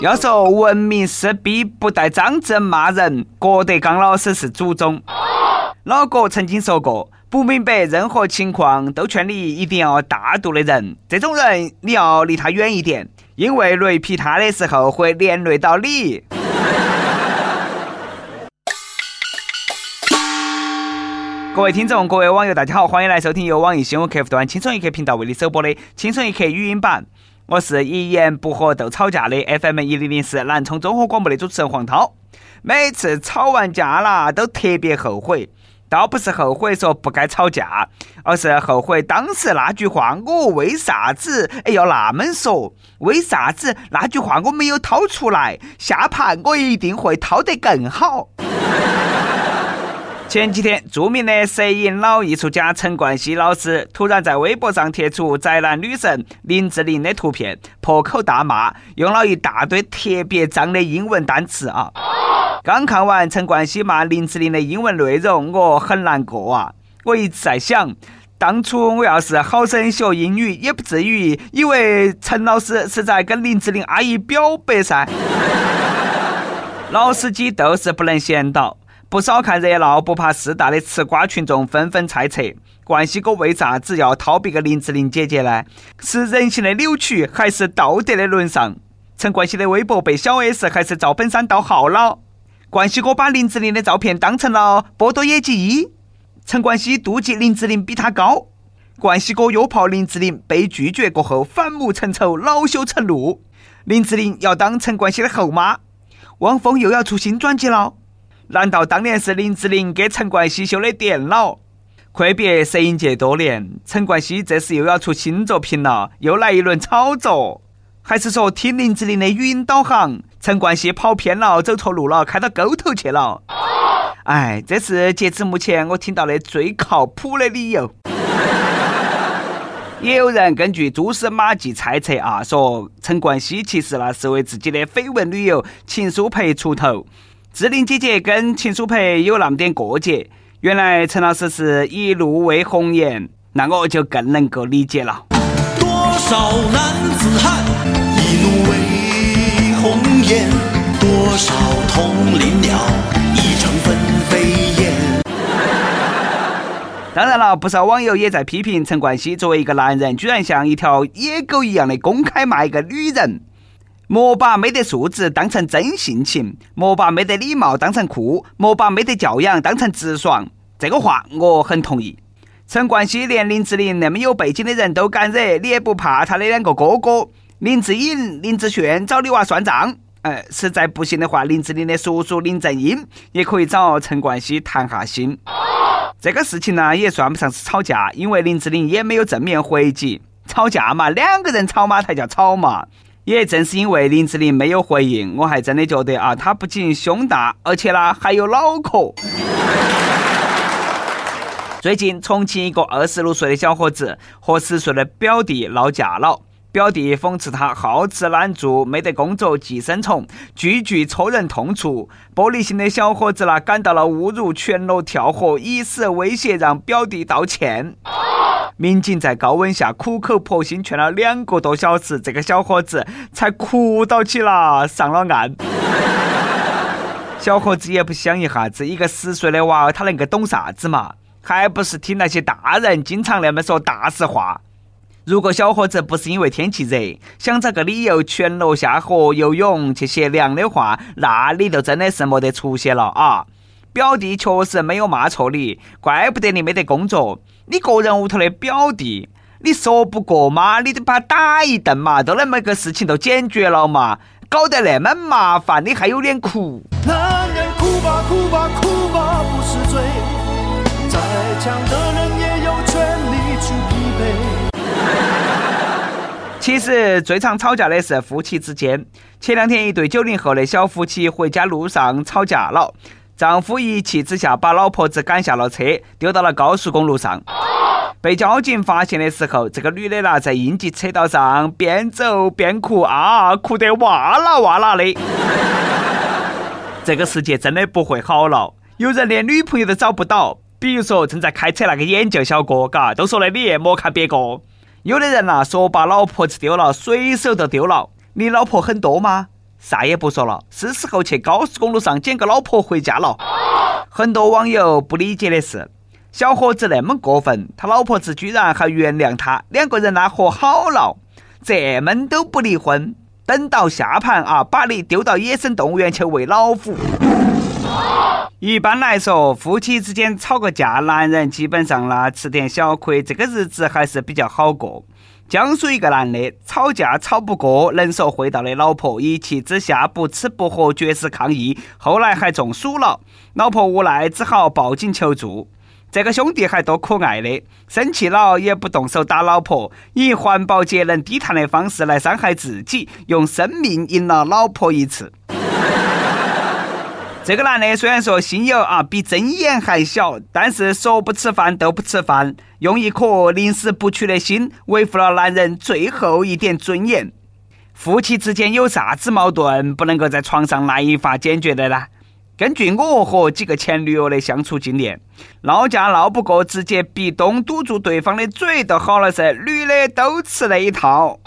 要说文明是逼不带脏字骂人，郭德纲老师是祖宗。老郭曾经说过，不明白任何情况都劝你一定要大度的人，这种人你要离他远一点，因为雷劈他的时候会连累到你。各位听众，各位网友，大家好，欢迎来收听由网易新闻客户端“轻松一刻”频道为你首播的《轻松一刻》语音版。我是一言不合就吵架的 FM 一零零四南充综合广播的主持人黄涛。每次吵完架了，都特别后悔，倒不是后悔说不该吵架，而是后悔当时那句话我为啥子哎要那么说？为啥子那句话我没有掏出来？下盘我一定会掏得更好。前几天，著名的摄影老艺术家陈冠希老师突然在微博上贴出宅男女神林志玲的图片，破口大骂，用了一大堆特别脏的英文单词啊！刚看完陈冠希骂林志玲的英文内容，我很难过啊！我一直在想，当初我要是好生学英语，也不至于以为陈老师是在跟林志玲阿姨表白噻。老司机都是不能闲到。不少看热闹不怕事大的吃瓜群众纷纷猜测，冠希哥为啥子要掏别个林志玲姐姐呢？是人性的扭曲，还是道德的沦丧？陈冠希的微博被小 S 还是赵本山盗号了？冠希哥把林志玲的照片当成了波多野结衣？陈冠希妒忌林志玲比他高？冠希哥约炮林志玲被拒绝过后反目成仇，恼羞成怒？林志玲要当陈冠希的后妈？汪峰又要出新专辑了？难道当年是林志玲给陈冠希修的电脑？阔别摄影界多年，陈冠希这是又要出新作品了，又来一轮炒作？还是说听林志玲的语音导航，陈冠希跑偏了，走错路了，开到沟头去了？哎，这是截至目前我听到的最靠谱的理由。也有人根据蛛丝马迹猜测啊，说陈冠希其实那是为自己的绯闻女友秦舒培出头。志玲姐姐跟秦舒培有那么点过节，原来陈老师是一路为红颜，那我就更能够理解了。多少男子汉一路为红颜，多少同林鸟一城分飞燕。当然了，不少网友也在批评陈冠希作为一个男人，居然像一条野狗一样的公开骂一个女人。莫把没得素质当成真性情，莫把没得礼貌当成酷，莫把没得教养当成直爽。这个话我很同意。陈冠希连林志玲那么有背景的人都敢惹，你也不怕他的两个哥哥林志颖、林志炫找你娃算账？哎，实在不行的话，林志玲的叔叔林正英也可以找陈冠希谈下心。这个事情呢，也算不上是吵架，因为林志玲也没有正面回击。吵架嘛，两个人吵嘛才叫吵嘛。也正是因为林志玲没有回应，我还真的觉得啊，她不仅胸大，而且呢还有脑壳。最近，重庆一个二十六岁的小伙子和十岁的表弟闹架了，表弟讽刺他好吃懒做，没得工作，寄生虫，句句戳人痛处。玻璃心的小伙子呢，感到了侮辱，全裸跳河，以死威胁让表弟道歉。民警在高温下苦口婆心劝了两个多小时，这个小伙子才哭到起了，上了岸。小伙子也不想一下子，一个十岁的娃儿，他能够懂啥子嘛？还不是听那些大人经常那么说大实话。如果小伙子不是因为天气热，想找个理由全裸下河游泳去歇凉的话，那你就真的是没得出息了啊！表弟确实没有骂错你，怪不得你没得工作。你个人屋头的表弟，你说不过嘛？你得把他打一顿嘛，都那么个事情都解决了嘛，搞得那么麻烦，你还有脸哭？男人哭吧哭吧哭吧不是罪，再强的人也有权利去疲惫。其实最常吵架的是夫妻之间。前两天，一对九零后的小夫妻回家路上吵架了。丈夫一气之下把老婆子赶下了车，丢到了高速公路上。被交警发现的时候，这个女的呢在应急车道上边走边哭啊，哭得哇啦哇啦的。这个世界真的不会好了，有人连女朋友都找不到。比如说正在开车那个眼镜小哥，嘎，都说的你莫看别个。有的人呐说把老婆子丢了，随手都丢了。你老婆很多吗？啥也不说了，是时候去高速公路上捡个老婆回家了。很多网友不理解的是，小伙子那么过分，他老婆子居然还原谅他，两个人呢和好了，这闷都不离婚，等到下盘啊，把你丢到野生动物园去喂老虎。一般来说，夫妻之间吵个架，男人基本上呢吃点小亏，这个日子还是比较好过。江苏一个男的吵架吵不过，能手会道的老婆一气之下不吃不喝，绝食抗议，后来还中暑了。老婆无奈只好报警求助。这个兄弟还多可爱的，生气了也不动手打老婆，以环保节能低碳的方式来伤害自己，用生命赢了老婆一次。这个男的虽然说心有啊比针眼还小，但是说不吃饭都不吃饭，用一颗宁死不屈的心维护了男人最后一点尊严。夫妻之间有啥子矛盾不能够在床上来一发解决的呢？根据我和几个前女友的相处经验，闹架闹不过，直接壁咚堵住对方的嘴都好了噻。女的都吃那一套。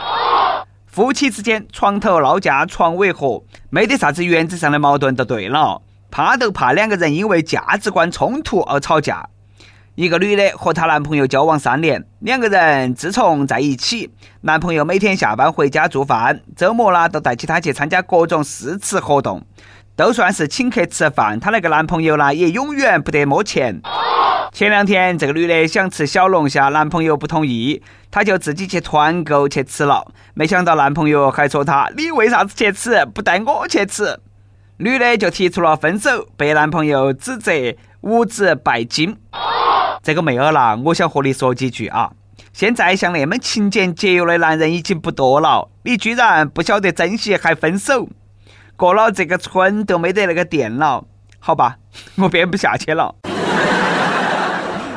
夫妻之间床头闹架床尾和，没得啥子原则上的矛盾就对了。怕都怕两个人因为价值观冲突而吵架。一个女的和她男朋友交往三年，两个人自从在一起，男朋友每天下班回家做饭，周末呢都带起她去参加各种试吃活动，都算是请客吃饭。她那个男朋友呢也永远不得摸钱。前两天这个女的想吃小龙虾，男朋友不同意，她就自己去团购去吃了。没想到男朋友还说她：“你为啥子去吃，不带我去吃？”女的就提出了分手，被男朋友指责无知拜金。这个妹儿啦，我想和你说几句啊！现在像那么勤俭节约的男人已经不多了，你居然不晓得珍惜还分手，过了这个村都没得那个店了，好吧，我编不下去了。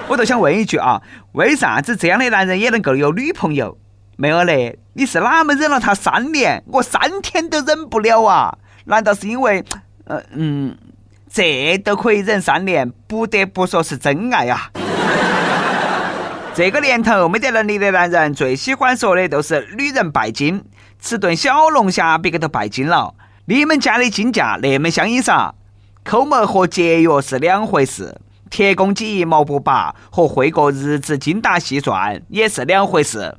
我就想问一句啊，为啥子这样的男人也能够有女朋友？妹儿嘞，你是哪么忍了他三年？我三天都忍不了啊！难道是因为，呃嗯，这都可以忍三年，不得不说是真爱呀！这个年头没得能力的男人最喜欢说的都是女人拜金，吃顿小龙虾别个都拜金了。你们家的金价那么相应啥？抠门和节约是两回事，铁公鸡一毛不拔和会过日子精打细算也是两回事。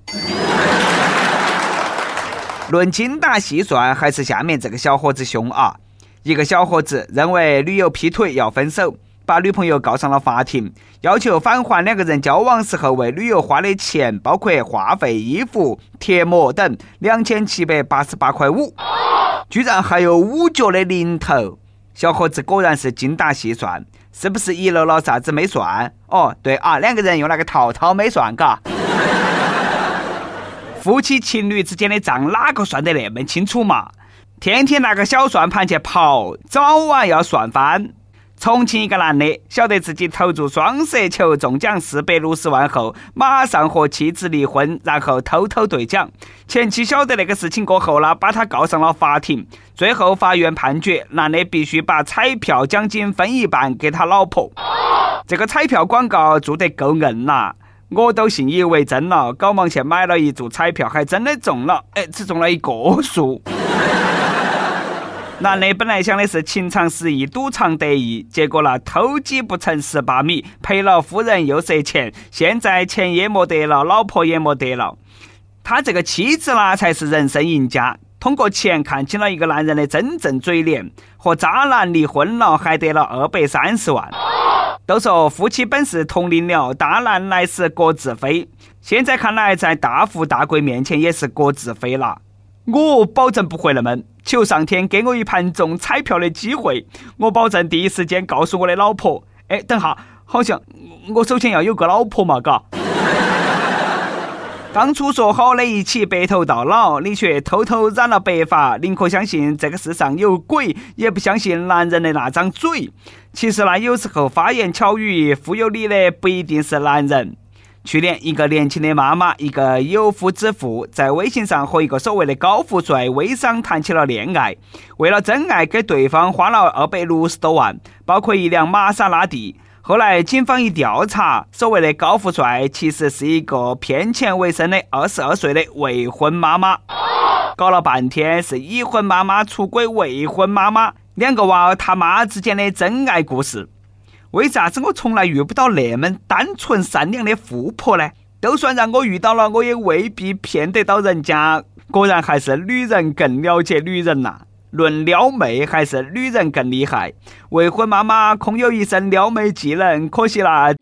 论精打细算，还是下面这个小伙子凶啊！一个小伙子认为女友劈腿要分手，把女朋友告上了法庭，要求返还两个人交往时候为女友花的钱，包括话费、衣服、贴膜等两千七百八十八块五，居然还有五角的零头。小伙子果然是精打细算，是不是遗漏了啥子没算？哦，对啊，两个人用那个套套没算，嘎。夫妻情侣之间的账哪个算得那么清楚嘛？天天拿个小算盘去跑，早晚要算翻。重庆一个男的晓得自己投注双色球中奖四百六十万后，马上和妻子离婚，然后偷偷兑奖。前妻晓得那个事情过后呢，把他告上了法庭。最后法院判决，男的必须把彩票奖金分一半给他老婆。这个彩票广告做得够硬呐！我都信以为真了，赶忙去买了一注彩票，还真的中了。哎，只中了一个数。男的本来想的是情场失意，赌场得意，结果那偷鸡不成蚀把米，赔了夫人又折钱，现在钱也没得了，老婆也没得了。他这个妻子呢，才是人生赢家，通过钱看清了一个男人的真正嘴脸，和渣男离婚了，还得了二百三十万。都说夫妻本是同林鸟，大难来时各自飞。现在看来，在大富大贵面前也是各自飞了。我保证不会那么，求上天给我一盘中彩票的机会，我保证第一时间告诉我的老婆。哎，等下，好像我首先要有个老婆嘛，嘎。当初说好的一起白头到老，你却偷偷染了白发，宁可相信这个世上有鬼，也不相信男人的那张嘴。其实呢，有时候花言巧语忽悠你的不一定是男人。去年，一个年轻的妈妈，一个有夫之妇，在微信上和一个所谓的高富帅微商谈起了恋爱，为了真爱，给对方花了二百六十多万，包括一辆玛莎拉蒂。后来警方一调查，所谓的高富帅其实是一个骗钱为生的二十二岁的未婚妈妈。搞了半天是已婚妈妈出轨未婚妈妈，两个娃儿他妈之间的真爱故事。为啥子我从来遇不到那么单纯善良的富婆呢？就算让我遇到了，我也未必骗得到人家。果然还是女人更了解女人呐。论撩妹，还是女人更厉害。未婚妈妈空有一身撩妹技能，可惜啦，